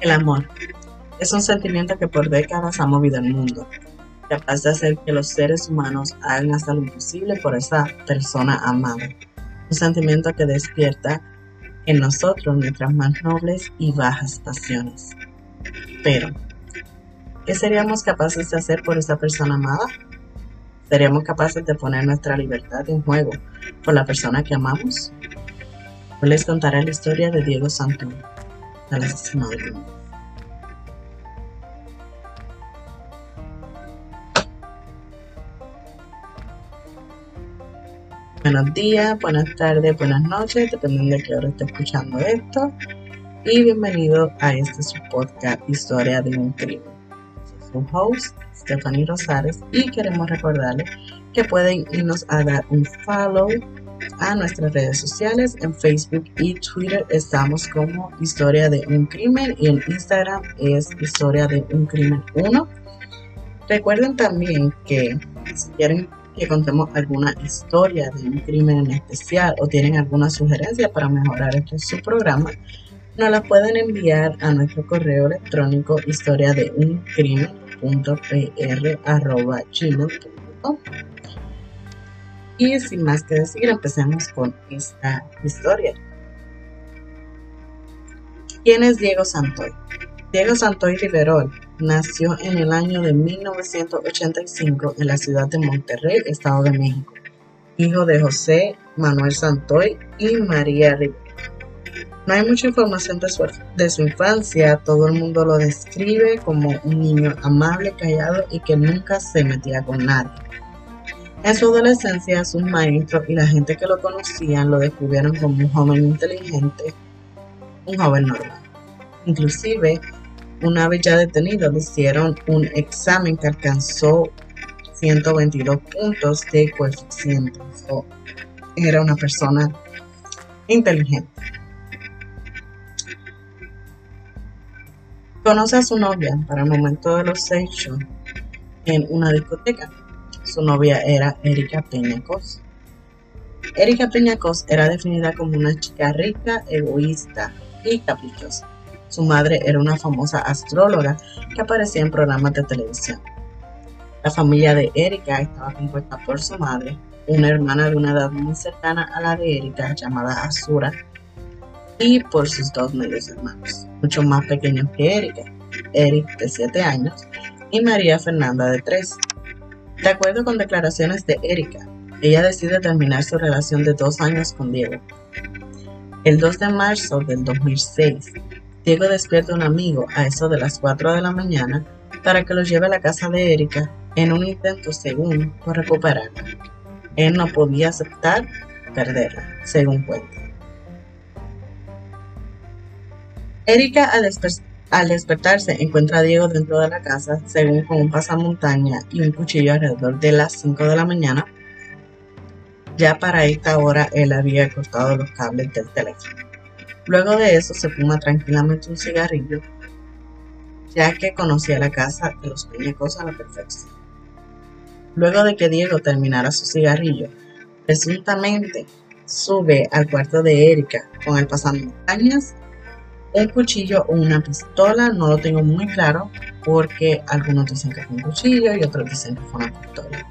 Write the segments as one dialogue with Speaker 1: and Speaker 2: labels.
Speaker 1: El amor es un sentimiento que por décadas ha movido el mundo, capaz de hacer que los seres humanos hagan hasta lo imposible por esa persona amada. Un sentimiento que despierta en nosotros nuestras más nobles y bajas pasiones. Pero, ¿qué seríamos capaces de hacer por esa persona amada? ¿Seríamos capaces de poner nuestra libertad en juego por la persona que amamos? Hoy les contaré la historia de Diego Santón, Buenos días, buenas tardes, buenas noches, dependiendo de qué hora esté escuchando esto. Y bienvenido a este su podcast Historia de un crimen. Soy su host, Stephanie Rosales, y queremos recordarles que pueden irnos a dar un follow a nuestras redes sociales. En Facebook y Twitter estamos como Historia de un Crimen y en Instagram es Historia de un Crimen 1. Recuerden también que si quieren que contemos alguna historia de un crimen en especial o tienen alguna sugerencia para mejorar este su programa, nos la pueden enviar a nuestro correo electrónico historia de un Y sin más que decir, empecemos con esta historia. ¿Quién es Diego Santoy? Diego Santoy Riverol nació en el año de 1985 en la ciudad de Monterrey, Estado de México, hijo de José Manuel Santoy y María Rivera. No hay mucha información de su, de su infancia, todo el mundo lo describe como un niño amable, callado y que nunca se metía con nadie. En su adolescencia, sus maestros y la gente que lo conocían lo descubrieron como un joven inteligente, un joven normal. Inclusive, una vez ya detenido, le hicieron un examen que alcanzó 122 puntos de coeficiente. era una persona inteligente. Conoce a su novia para el momento de los hechos en una discoteca. Su novia era Erika Peñacos. Erika Peñacos era definida como una chica rica, egoísta y caprichosa. Su madre era una famosa astróloga que aparecía en programas de televisión. La familia de Erika estaba compuesta por su madre, una hermana de una edad muy cercana a la de Erika llamada Azura, y por sus dos medios hermanos, mucho más pequeños que Erika, Eric de 7 años y María Fernanda de 3. De acuerdo con declaraciones de Erika, ella decide terminar su relación de dos años con Diego. El 2 de marzo del 2006, Diego despierta a un amigo a eso de las 4 de la mañana para que lo lleve a la casa de Erika en un intento, según, por recuperarla. Él no podía aceptar perderla, según cuenta. Erika al, al, despertarse encuentra a Diego dentro de la casa, según con un pasamontaña y un cuchillo alrededor de las 5 de la mañana. Ya para esta hora él había cortado los cables del teléfono. Luego de eso se fuma tranquilamente un cigarrillo, ya que conocía la casa de los Peñacos a la perfección. Luego de que Diego terminara su cigarrillo, presuntamente sube al cuarto de Erika con el pasamontañas, un cuchillo o una pistola, no lo tengo muy claro, porque algunos dicen que fue un cuchillo y otros dicen que fue una pistola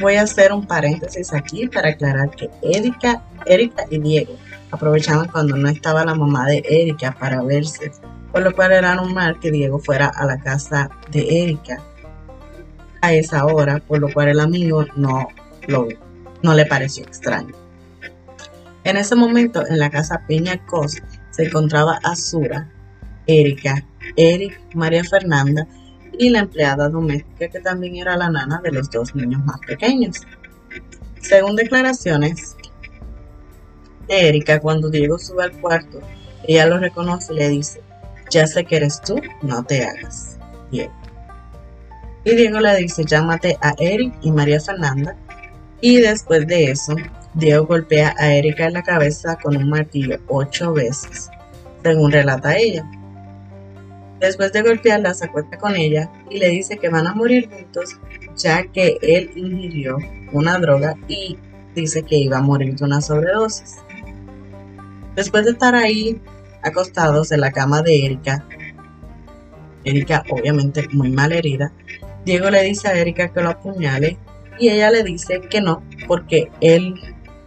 Speaker 1: voy a hacer un paréntesis aquí para aclarar que Erika, Erika y Diego aprovechaban cuando no estaba la mamá de Erika para verse, por lo cual era normal que Diego fuera a la casa de Erika a esa hora, por lo cual el amigo no, lo, no le pareció extraño. En ese momento, en la casa Peña Cos se encontraba Azura, Erika, Eric, María Fernanda y la empleada doméstica que también era la nana de los dos niños más pequeños. Según declaraciones de Erika, cuando Diego sube al cuarto, ella lo reconoce y le dice, ya sé que eres tú, no te hagas, Diego. Y Diego le dice, llámate a Eric y María Fernanda. Y después de eso, Diego golpea a Erika en la cabeza con un martillo ocho veces, según relata ella. Después de golpearla, se acuesta con ella y le dice que van a morir juntos, ya que él ingirió una droga y dice que iba a morir de una sobredosis. Después de estar ahí acostados en la cama de Erika. Erika obviamente muy mal herida. Diego le dice a Erika que lo apuñale y ella le dice que no, porque él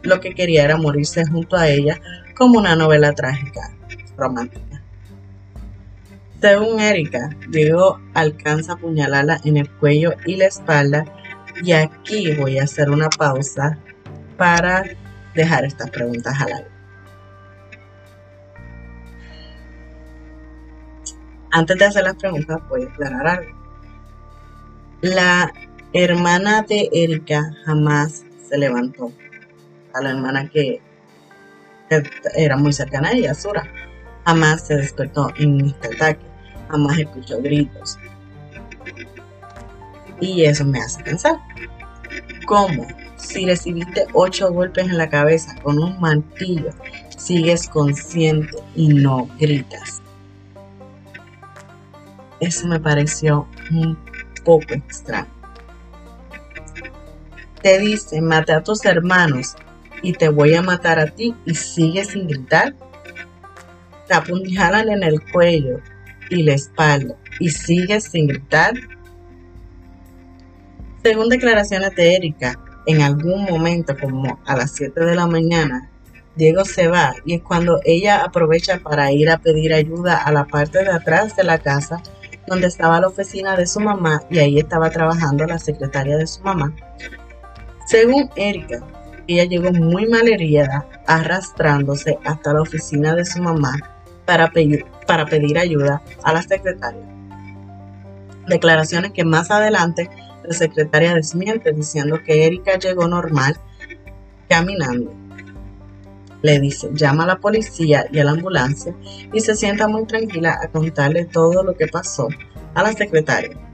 Speaker 1: lo que quería era morirse junto a ella como una novela trágica romántica. Según Erika, Diego alcanza a apuñalarla en el cuello y la espalda y aquí voy a hacer una pausa para dejar estas preguntas al aire. Antes de hacer las preguntas, voy a aclarar algo. La hermana de Erika jamás se levantó. La hermana que era muy cercana a ella, Sura, jamás se despertó en este ataque. Jamás escuchó gritos. Y eso me hace pensar. ¿Cómo? Si recibiste ocho golpes en la cabeza con un martillo, sigues consciente y no gritas. Eso me pareció un poco extraño. Te dice, mate a tus hermanos y te voy a matar a ti y sigues sin gritar. Te en el cuello y la espalda y sigues sin gritar. Según declaraciones de Erika, en algún momento, como a las 7 de la mañana, Diego se va y es cuando ella aprovecha para ir a pedir ayuda a la parte de atrás de la casa donde estaba la oficina de su mamá y ahí estaba trabajando la secretaria de su mamá. Según Erika, ella llegó muy mal herida, arrastrándose hasta la oficina de su mamá para para pedir ayuda a la secretaria. Declaraciones que más adelante la secretaria desmiente diciendo que Erika llegó normal caminando. Le dice, llama a la policía y a la ambulancia y se sienta muy tranquila a contarle todo lo que pasó a la secretaria.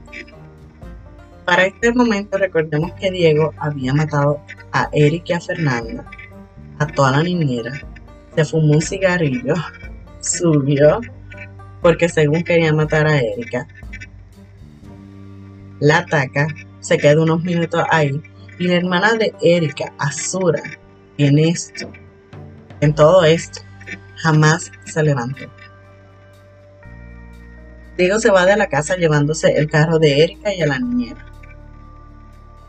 Speaker 1: Para este momento recordemos que Diego había matado a Erika y a Fernanda, a toda la niñera, se fumó un cigarrillo, subió, porque según quería matar a Erika, la ataca, se queda unos minutos ahí y la hermana de Erika, Azura, en esto, en todo esto, jamás se levantó. Diego se va de la casa llevándose el carro de Erika y a la niñera.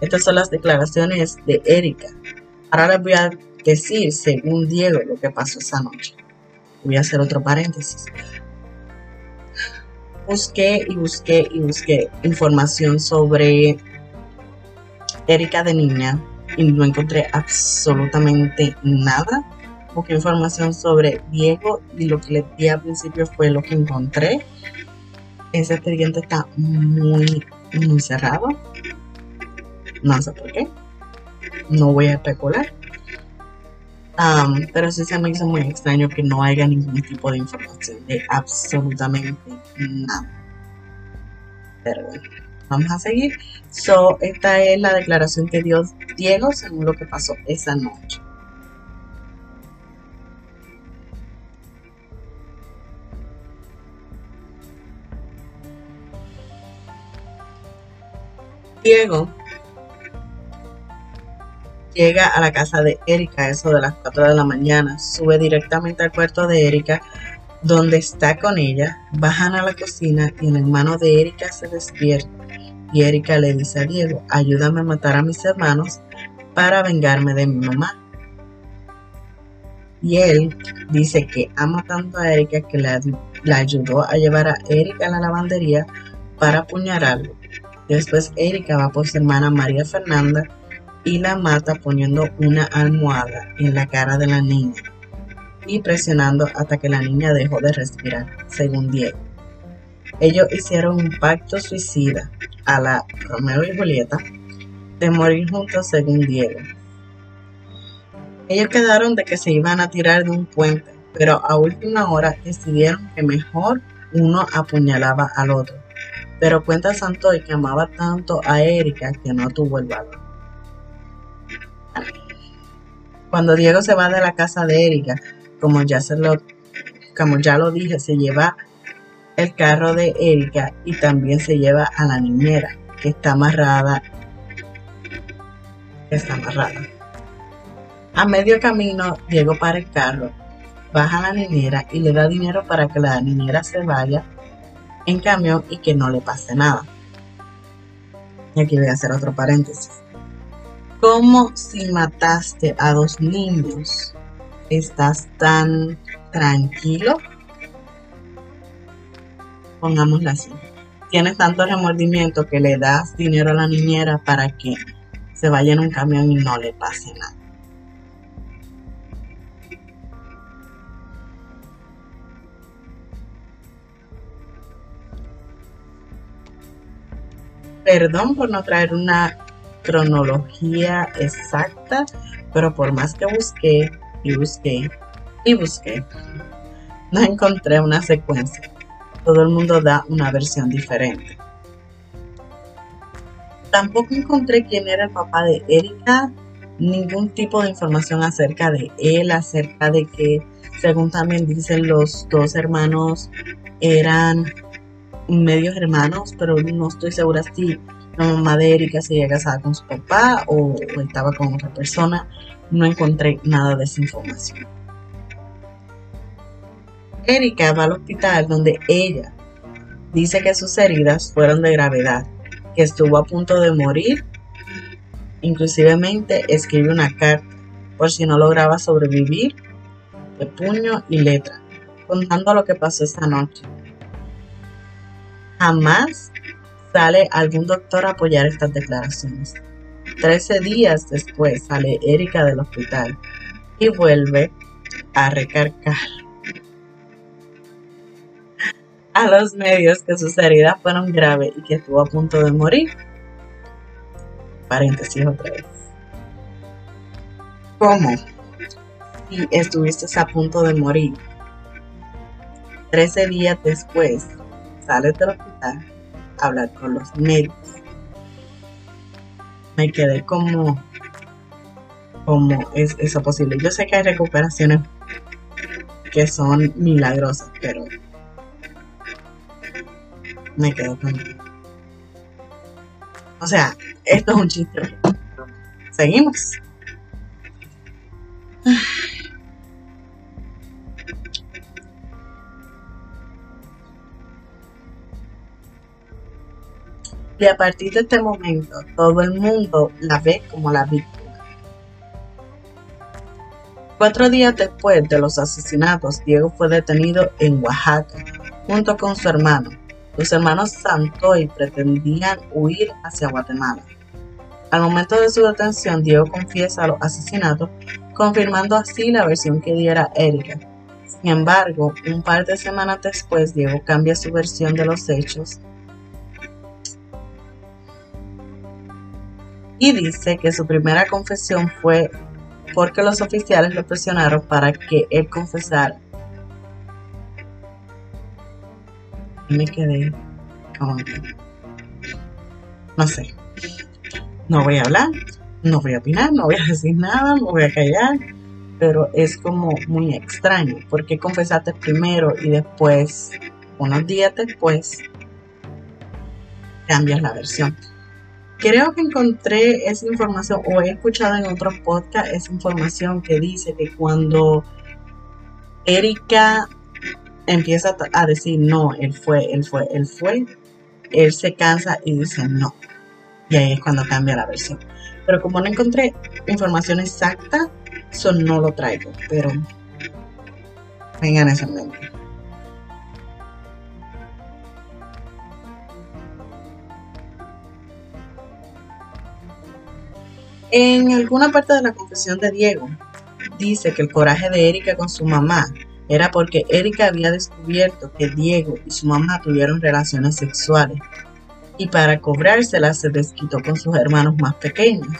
Speaker 1: Estas son las declaraciones de Erika. Ahora les voy a decir, según Diego, lo que pasó esa noche. Voy a hacer otro paréntesis busqué y busqué y busqué información sobre Erika de niña y no encontré absolutamente nada. Busqué información sobre Diego y lo que les di al principio fue lo que encontré. Ese expediente está muy, muy cerrado. No sé por qué. No voy a especular pero sí se me hizo muy extraño que no haya ningún tipo de información de absolutamente nada. Pero bueno, vamos a seguir. So, esta es la declaración que dio Diego según lo que pasó esa noche. Diego llega a la casa de Erika, eso de las 4 de la mañana, sube directamente al cuarto de Erika, donde está con ella, bajan a la cocina y el hermano de Erika se despierta. Y Erika le dice a Diego, ayúdame a matar a mis hermanos para vengarme de mi mamá. Y él dice que ama tanto a Erika que la, ayudó a llevar a Erika a la lavandería para apuñalarlo. Después Erika va por su hermana María Fernanda y la mata poniendo una almohada en la cara de la niña y presionando hasta que la niña dejó de respirar, según Diego. Ellos hicieron un pacto suicida a la Romeo y Julieta de morir juntos, según Diego. Ellos quedaron de que se iban a tirar de un puente, pero a última hora decidieron que mejor uno apuñalaba al otro. Pero cuenta Santoy que amaba tanto a Erika que no tuvo el valor. Cuando Diego se va de la casa de Erika, como ya se lo, como ya lo dije, se lleva el carro de Erika y también se lleva a la niñera que está amarrada. Está amarrada. A medio camino, Diego para el carro, baja a la niñera y le da dinero para que la niñera se vaya en camión y que no le pase nada. Y aquí voy a hacer otro paréntesis. Como si mataste a dos niños, estás tan tranquilo? Pongámoslo así. Tienes tanto remordimiento que le das dinero a la niñera para que se vaya en un camión y no le pase nada. Perdón por no traer una cronología exacta, pero por más que busqué y busqué y busqué, no encontré una secuencia. Todo el mundo da una versión diferente. Tampoco encontré quién era el papá de Erika, ningún tipo de información acerca de él, acerca de que, según también dicen los dos hermanos, eran medios hermanos, pero no estoy segura si la mamá de Erika se había casado con su papá o, estaba con otra persona. No encontré nada de esa información. Erika va al hospital donde ella dice que sus heridas fueron de gravedad, que estuvo a punto de morir. Inclusivemente escribe una carta por si no lograba sobrevivir de puño y letra, contando lo que pasó esa noche. Jamás sale algún doctor a apoyar estas declaraciones. Trece días después sale Erika del hospital y vuelve a recargar a los medios que sus heridas fueron graves y que estuvo a punto de morir. Paréntesis otra vez. ¿Cómo? Si estuviste a punto de morir, Trece días después sales del hospital hablar con los médicos. Me quedé como, como es eso posible. Yo sé que hay recuperaciones que son milagrosas, pero me quedo con. O sea, esto es un chiste. Seguimos. Y a partir de este momento, todo el mundo la ve como la víctima. Cuatro días después de los asesinatos, Diego fue detenido en Oaxaca, junto con su hermano. Los hermanos Santoy pretendían huir hacia Guatemala. Al momento de su detención, Diego confiesa los asesinatos, confirmando así la versión que diera Erika. Sin embargo, un par de semanas después, Diego cambia su versión de los hechos y dice que su primera confesión fue porque los oficiales lo presionaron para que él confesara. Me quedé como no sé, no voy a hablar, no voy a opinar, no voy a decir nada, no voy a callar, pero es como muy extraño, porque confesaste primero y después, unos días después, cambias la versión. Creo que encontré esa información o he escuchado en otros podcasts esa información que dice que cuando Erika empieza a decir no, él fue, él fue, él fue, él se cansa y dice no. Y ahí es cuando cambia la versión. Pero como no encontré información exacta, eso no lo traigo. Pero vengan ese momento. En alguna parte de la confesión de Diego, dice que el coraje de Erika con su mamá era porque Erika había descubierto que Diego y su mamá tuvieron relaciones sexuales y para cobrársela se desquitó con sus hermanos más pequeños.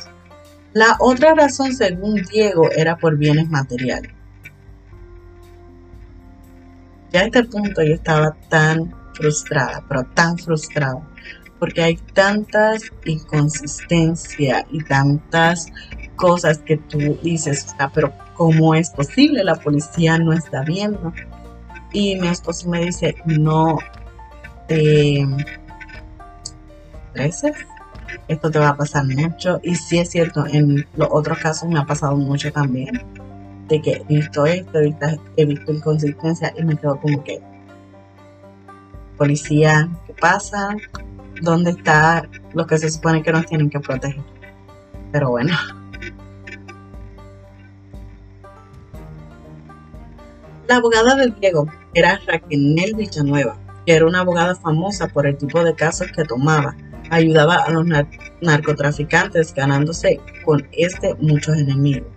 Speaker 1: La otra razón, según Diego, era por bienes materiales. Ya a este punto yo estaba tan frustrada, pero tan frustrada, porque hay tantas inconsistencias y tantas cosas que tú dices, pero ¿cómo es posible? La policía no está viendo. Y mi esposo me dice, no te estreses, esto te va a pasar mucho. Y sí es cierto, en los otros casos me ha pasado mucho también. de que he visto esto, he visto, inconsistencia y me quedo como que, policía, ¿qué pasa? ¿Dónde está lo que se supone que nos tienen que proteger? Pero bueno. La abogada de Diego era Raquel Villanueva, que era una abogada famosa por el tipo de casos que tomaba. Ayudaba a los narcotraficantes ganándose con este muchos enemigos.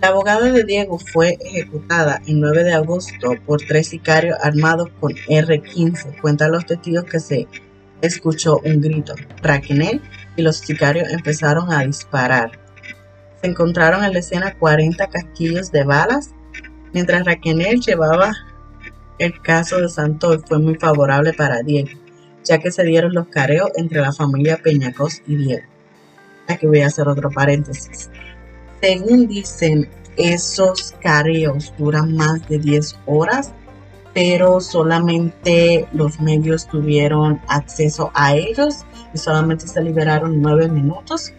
Speaker 1: La abogada de Diego fue ejecutada el 9 de agosto por tres sicarios armados con R-15. Cuentan los testigos que se escuchó un grito. Raquel y los sicarios empezaron a disparar. Se encontraron en la escena 40 casquillos de balas Mientras Raquel llevaba el caso de Santoy fue muy favorable para Diego, ya que se dieron los careos entre la familia Peñacos y Diego. Aquí voy a hacer otro paréntesis. Según dicen, esos careos duran más de 10 horas, pero solamente los medios tuvieron acceso a ellos y solamente se liberaron 9 minutos.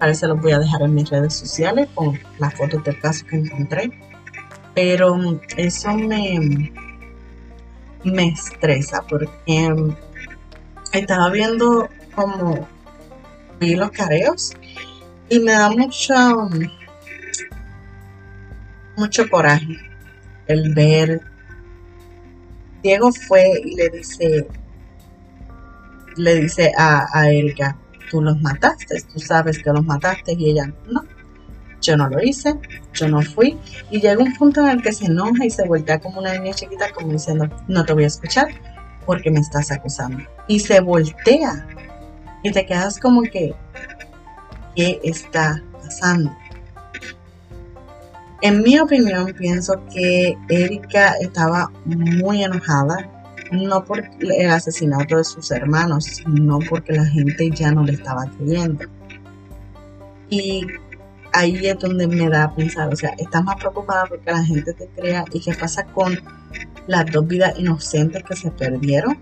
Speaker 1: A ver, se los voy a dejar en mis redes sociales con las fotos del caso que encontré pero eso me, me estresa porque estaba viendo como vi los careos y me da mucho mucho coraje el ver Diego fue y le dice le dice a, a tú los mataste, tú sabes que los mataste y ella no yo no lo hice, yo no fui. Y llega un punto en el que se enoja y se voltea como una niña chiquita, como diciendo, no te voy a escuchar porque me estás acusando. Y se voltea. Y te quedas como que, ¿qué está pasando? En mi opinión, pienso que Erika estaba muy enojada, no por el asesinato de sus hermanos, sino porque la gente ya no le estaba creyendo. Y ahí es donde me da a pensar, o sea, estás más preocupada porque la gente te crea y qué pasa con las dos vidas inocentes que se perdieron.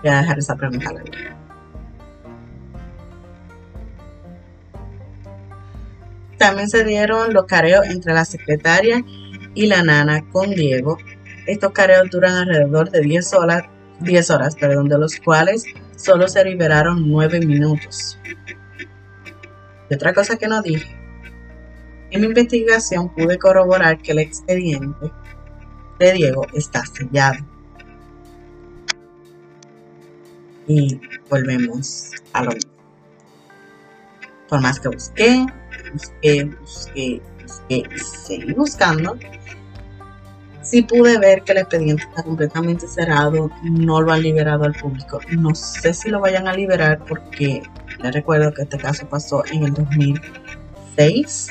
Speaker 1: Voy a dejar esa pregunta También se dieron los careos entre la secretaria y la nana con Diego. Estos careos duran alrededor de 10 horas, 10 horas perdón, de los cuales solo se liberaron 9 minutos. Y otra cosa que no dije, en mi investigación pude corroborar que el expediente de Diego está sellado. Y volvemos a lo mismo. Por más que busqué, busqué, busqué, busqué y seguí buscando, sí pude ver que el expediente está completamente cerrado, no lo han liberado al público. No sé si lo vayan a liberar porque les recuerdo que este caso pasó en el 2006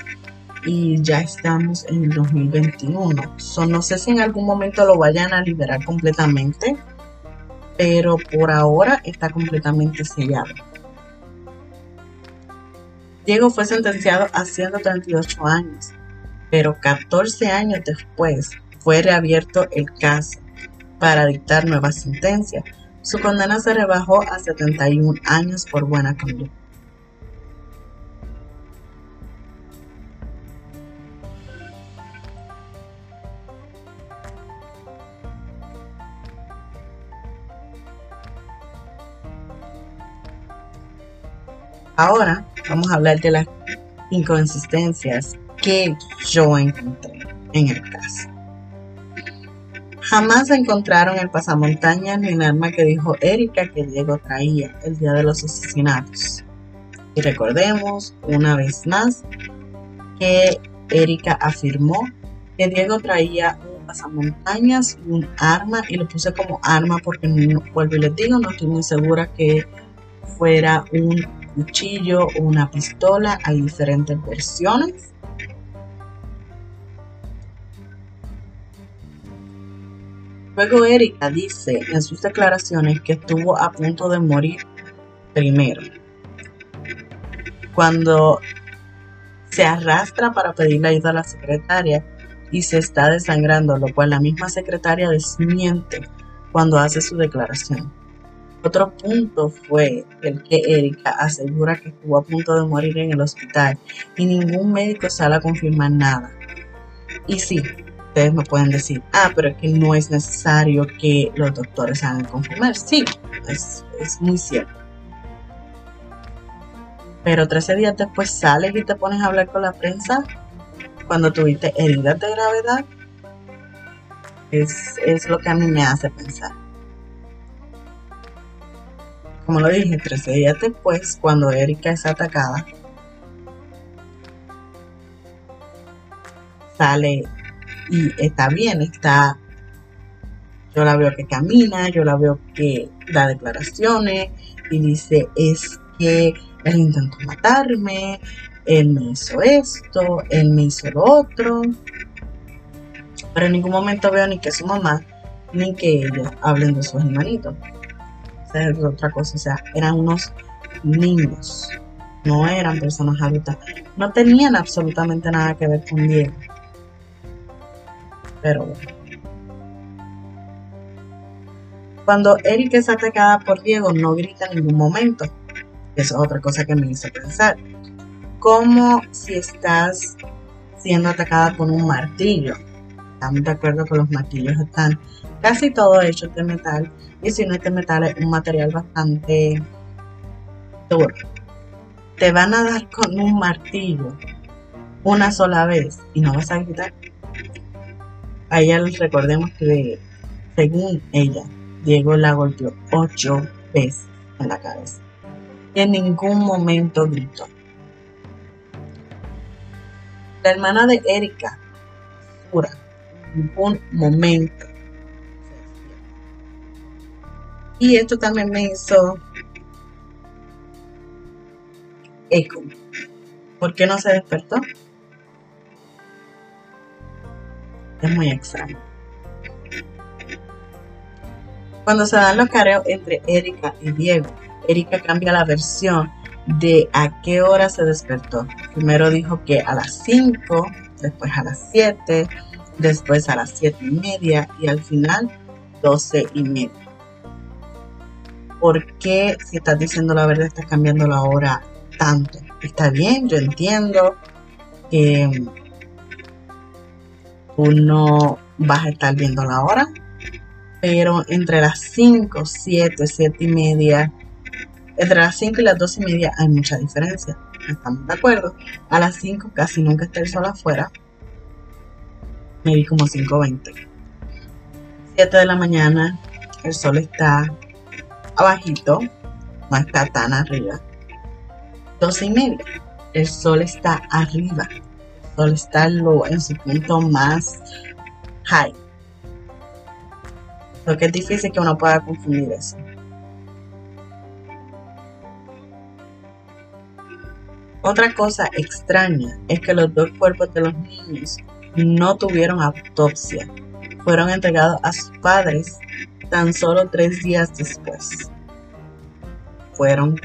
Speaker 1: y ya estamos en el 2021. no sé si en algún momento lo vayan a liberar completamente, pero por ahora está completamente sellado. Diego fue sentenciado a 138 años, pero 14 años después fue reabierto el caso para dictar nuevas sentencias. Su condena se rebajó a 71 años por buena conducta. Ahora vamos a hablar de las inconsistencias que yo encontré en el caso. Jamás encontraron el pasamontañas ni el arma que dijo Erika que Diego traía el día de los asesinatos. Y recordemos una vez más que Erika afirmó que Diego traía un pasamontañas y un arma y lo puse como arma porque vuelvo y les digo, no estoy muy segura que fuera un cuchillo o una pistola, hay diferentes versiones Luego Erika dice en sus declaraciones que estuvo a punto de morir primero. Cuando se arrastra para pedirle ayuda a la secretaria y se está desangrando, lo cual la misma secretaria desmiente cuando hace su declaración. Otro punto fue el que Erika asegura que estuvo a punto de morir en el hospital y ningún médico sale a confirmar nada. Y sí, ustedes me pueden decir, ah, pero es que no es necesario que los doctores hagan confirmar. Sí, es, es muy cierto. Pero 13 días después sales y te pones a hablar con la prensa cuando tuviste heridas de gravedad. Es, es lo que a mí me hace pensar. Como lo dije, 13 días después, cuando Erika es atacada, sale y está bien, está, yo la veo que camina, yo la veo que da declaraciones y dice, es que él intentó matarme, él me hizo esto, él me hizo lo otro, pero en ningún momento veo ni que su mamá ni que ella hablen de sus hermanitos otra cosa, o sea, eran unos niños, no eran personas adultas, no tenían absolutamente nada que ver con Diego. Pero bueno. Cuando Erika es atacada por Diego, no grita en ningún momento. Eso es otra cosa que me hizo pensar. Como si estás siendo atacada con un martillo. Estamos de acuerdo que los martillos están casi todos hechos de metal y si no este metal es un material bastante duro. Te van a dar con un martillo una sola vez y no vas a gritar. A ella recordemos que según ella, Diego la golpeó ocho veces en la cabeza. Y en ningún momento gritó. La hermana de Erika, Sura, ningún momento Y esto también me hizo eco. ¿Por qué no se despertó? Es muy extraño. Cuando se dan los careos entre Erika y Diego, Erika cambia la versión de a qué hora se despertó. Primero dijo que a las 5, después a las 7, después a las 7 y media y al final 12 y media. ¿por qué si estás diciendo la verdad estás cambiando la hora tanto? Está bien, yo entiendo que tú no vas a estar viendo la hora, pero entre las 5, 7, 7 y media, entre las 5 y las 2 y media hay mucha diferencia. Estamos de acuerdo. A las 5 casi nunca está el sol afuera. Me vi como 5.20. 7 de la mañana, el sol está abajito, no está tan arriba. 12 y media, el sol está arriba. El sol está en su punto más high. Lo que es difícil que uno pueda confundir eso. Otra cosa extraña es que los dos cuerpos de los niños no tuvieron autopsia. Fueron entregados a sus padres tan solo tres días después. Fueron.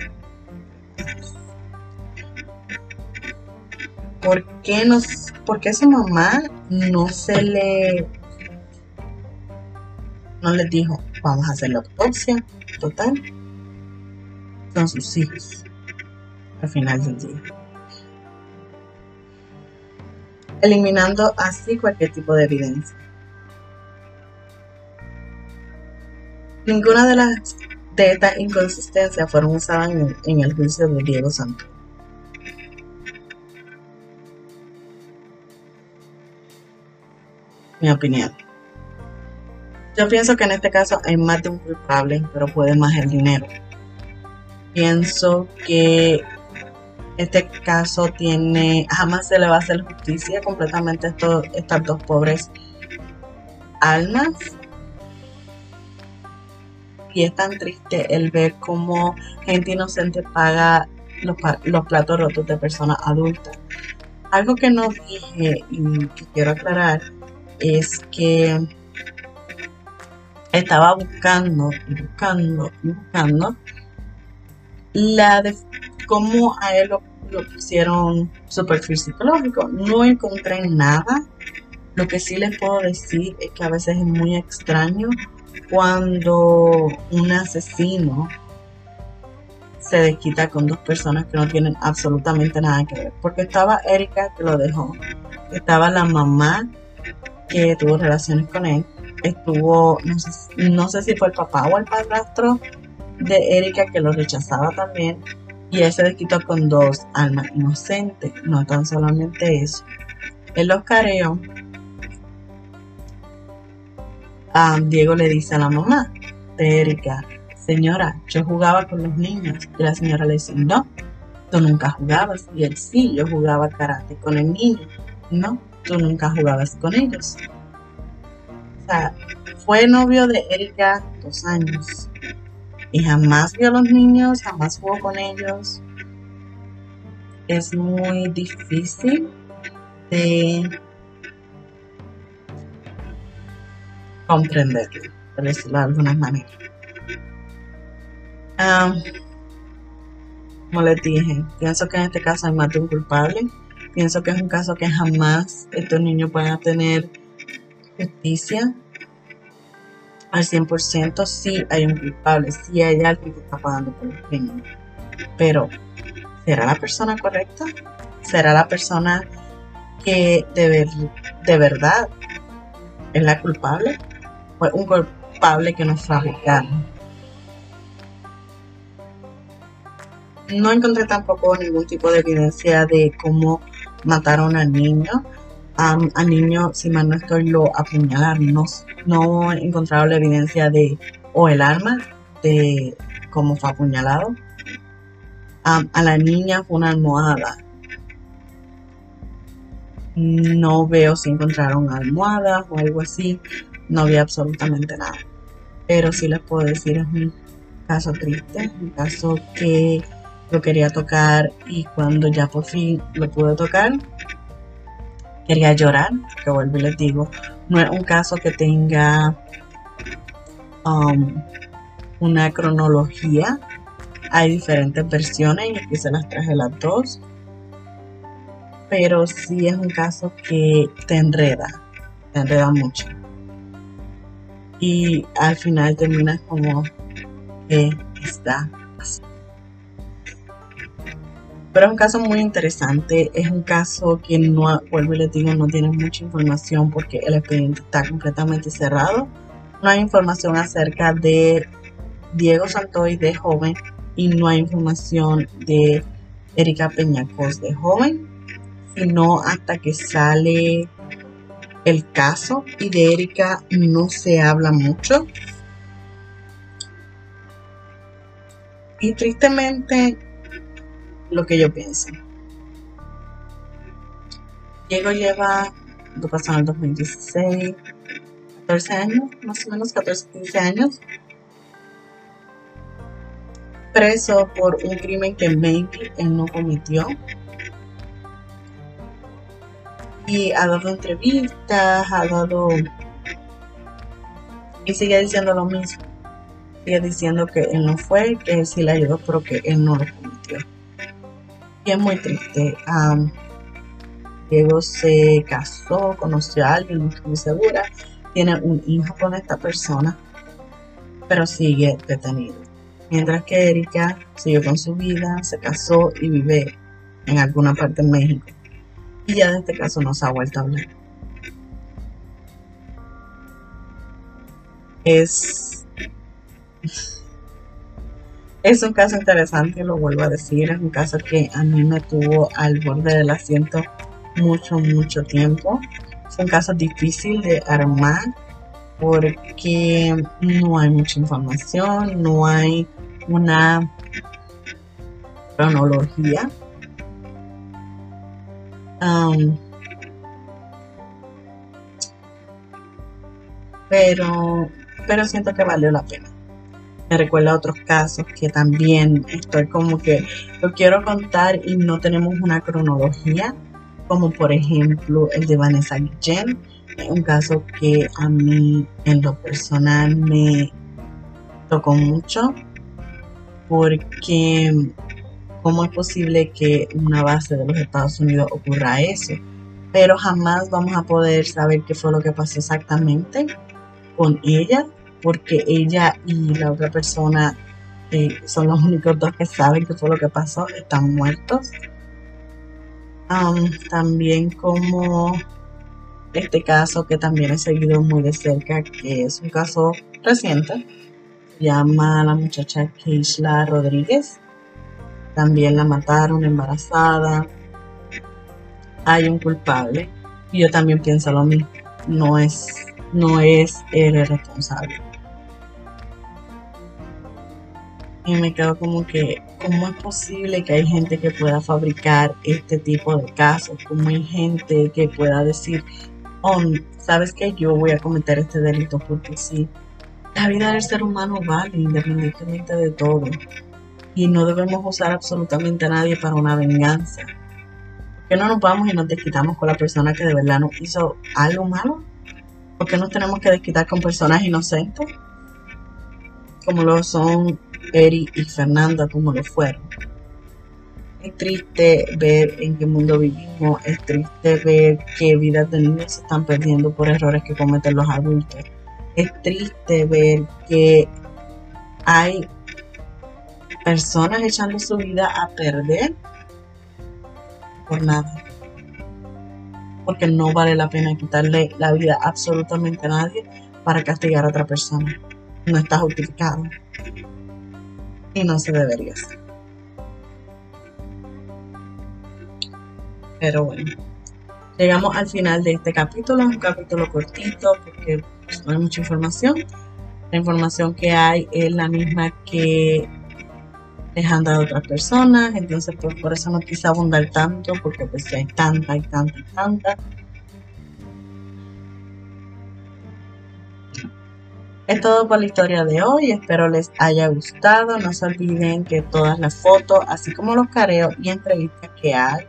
Speaker 1: ¿Por qué, nos, ¿Por qué su mamá no se le... no le dijo, vamos a hacer la autopsia? Total. Son sus hijos. Al final del día. Eliminando así cualquier tipo de evidencia. Ninguna de las de estas inconsistencias fueron usadas en, el juicio de Diego Santos. Mi opinión. Yo pienso que en este caso hay más de un culpable, pero puede más el dinero. Pienso que este caso tiene, jamás se le va a hacer justicia completamente a estas dos pobres almas y es tan triste el ver cómo gente inocente paga los, platos rotos de personas adultas. Algo que no dije y que quiero aclarar es que estaba buscando y buscando y buscando la de cómo a él lo, lo pusieron su perfil psicológico. No encontré nada. Lo que sí les puedo decir es que a veces es muy extraño cuando un asesino se desquita con dos personas que no tienen absolutamente nada que ver. Porque estaba Erika que lo dejó, estaba la mamá que tuvo relaciones con él, estuvo, no sé, no sé si fue el papá o el padrastro de Erika que lo rechazaba también, y él se desquitó con dos almas inocentes, no tan solamente eso. Él los careó. Diego le dice a la mamá Erika, señora, yo jugaba con los niños. Y la señora le dice, no, tú nunca jugabas. Y él sí, yo jugaba karate con el niño. No, tú nunca jugabas con ellos. O sea, fue novio de Erika dos años y jamás vio a los niños, jamás jugó con ellos. Es muy difícil de comprenderlo, por decirlo de alguna manera. como les dije, pienso que en este caso hay más de un culpable. Pienso que es un caso que jamás estos niños puedan tener justicia al 100% sí hay un culpable, sí hay alguien que está pagando por el crimen. Pero, ¿será la persona correcta? ¿Será la persona que de, de verdad es la culpable? ¿O un culpable que nos fabricaron? No encontré tampoco ningún tipo de evidencia de cómo mataron al niño al niño, si mal no estoy, lo apuñalaron. No, he encontrado la evidencia de, o el arma de cómo fue apuñalado. a la niña fue una almohada. No veo si encontraron almohadas o algo así. No vi absolutamente nada. Pero sí les puedo decir, es un caso triste, un caso que lo quería tocar y cuando ya por fin lo pude tocar, quería llorar, que vuelvo y les digo, no es un caso que tenga um, una cronología, hay diferentes versiones y aquí se las traje las dos, pero sí es un caso que te enreda, te enreda mucho. Y al final terminas como que está pero es un caso muy interesante, es un caso que no, vuelvo y les digo, no tiene mucha información porque el expediente está completamente cerrado. No hay información acerca de Diego Santoy de joven y no hay información de Erika Peñacos de joven, sino hasta que sale el caso y de Erika no se habla mucho. Y tristemente lo que yo pienso. Diego lleva, lo pasó en el 2016, 14 años, más o menos 14, 15 años, preso por un crimen que maybe él no cometió. Y ha dado entrevistas, ha dado... Y sigue diciendo lo mismo. Sigue diciendo que él no fue, que él sí le ayudó, pero que él no lo cometió y es muy triste. Diego se casó, conoció a alguien, no estoy muy segura, tiene un hijo con esta persona, pero sigue detenido. Mientras que Erika siguió con su vida, se casó y vive en alguna parte de México. Y ya de este caso no se ha vuelto a hablar. Es es un caso interesante, lo vuelvo a decir, es un caso que a mí me tuvo al borde del asiento mucho, mucho tiempo. Es un caso difícil de armar porque no hay mucha información, no hay una cronología. Pero, pero siento que valió la pena me recuerda a otros casos que también estoy como que lo quiero contar y no tenemos una cronología, como por ejemplo el de Vanessa Guillén, un caso que a mí en lo personal me tocó mucho porque cómo es posible que una base de los Estados Unidos ocurra eso, pero jamás vamos a poder saber qué fue lo que pasó exactamente con ella porque ella y la otra persona, que son los únicos dos que saben qué fue lo que pasó, están muertos. también como este caso que también he seguido muy de cerca, que es un caso reciente, llama la muchacha Keishla Rodríguez. También la mataron embarazada. Hay un culpable. Y yo también pienso lo mismo. No es, no es el responsable. Y me quedo como que, ¿cómo es posible que hay gente que pueda fabricar este tipo de casos? ¿Cómo hay gente que pueda decir, oh, sabes que yo voy a cometer este delito porque sí? La vida del ser humano vale independientemente de todo. Y no debemos usar absolutamente a nadie para una venganza. Que no nos vamos y nos desquitamos con la persona que de verdad nos hizo algo malo? ¿Por qué nos tenemos que desquitar con personas inocentes? Como lo son Eri y Fernanda como lo fueron. Es triste ver en qué mundo vivimos, es triste ver qué vidas de niños se están perdiendo por errores que cometen los adultos. Es triste ver que hay personas echando su vida a perder por nada. Porque no vale la pena quitarle la vida absolutamente a nadie para castigar a otra persona. No está justificado y no se debería hacer. Pero bueno, llegamos al final de este capítulo, un capítulo cortito porque pues, no hay mucha información. La información que hay es la misma que les han dado otras personas, entonces pues por eso no quise abundar tanto, porque pues ya hay tanta y tanta tanta. Es todo por la historia de hoy, espero les haya gustado. No se olviden que todas las fotos, así como los careos y entrevistas que hay,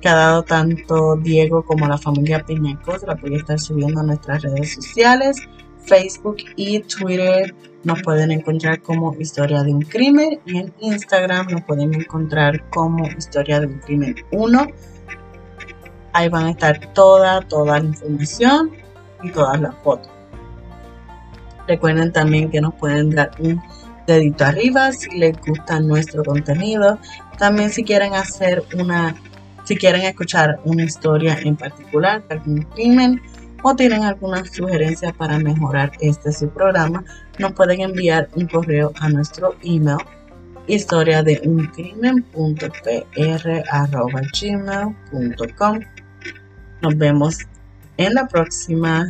Speaker 1: que ha dado tanto Diego como la familia Piñacos, la voy a estar subiendo a nuestras redes sociales, Facebook y Twitter. Nos pueden encontrar como Historia de un Crimen y en Instagram nos pueden encontrar como Historia de un Crimen 1. Ahí van a estar toda, toda la información y todas las fotos. Recuerden también que nos pueden dar un dedito arriba si les gusta nuestro contenido. También si quieren hacer una, si quieren escuchar una historia en particular algún crimen o tienen alguna sugerencia para mejorar este su programa, nos pueden enviar un correo a nuestro email historia de un crimen.pr.gmail.com Nos vemos en la próxima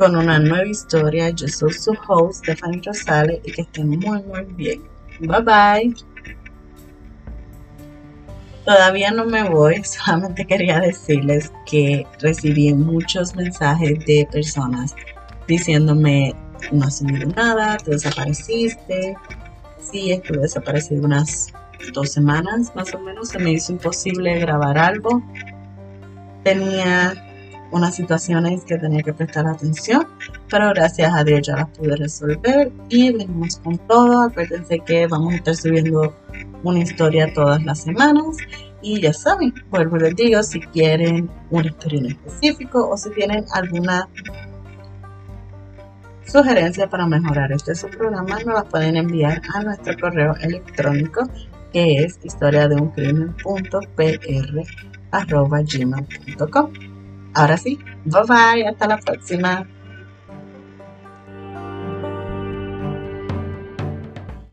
Speaker 1: con una nueva historia. Yo soy su host, Stephanie Rosales, y que estén muy, muy bien. Bye bye. Todavía no me voy, solamente quería decirles que recibí muchos mensajes de personas diciéndome no has subido nada, te desapareciste. Sí, estuve desaparecido unas dos semanas más o menos, se me hizo imposible grabar algo. Tenía unas situaciones que tenía que prestar atención, pero gracias a Dios ya las pude resolver y venimos con todo. Acuérdense que vamos a estar subiendo una historia todas las semanas y ya saben, vuelvo les digo, si quieren una historia en específico o si tienen alguna sugerencia para mejorar este su programa, nos la pueden enviar a nuestro correo electrónico que es historia de un crimen.pr Ahora sí, bye bye, hasta la próxima.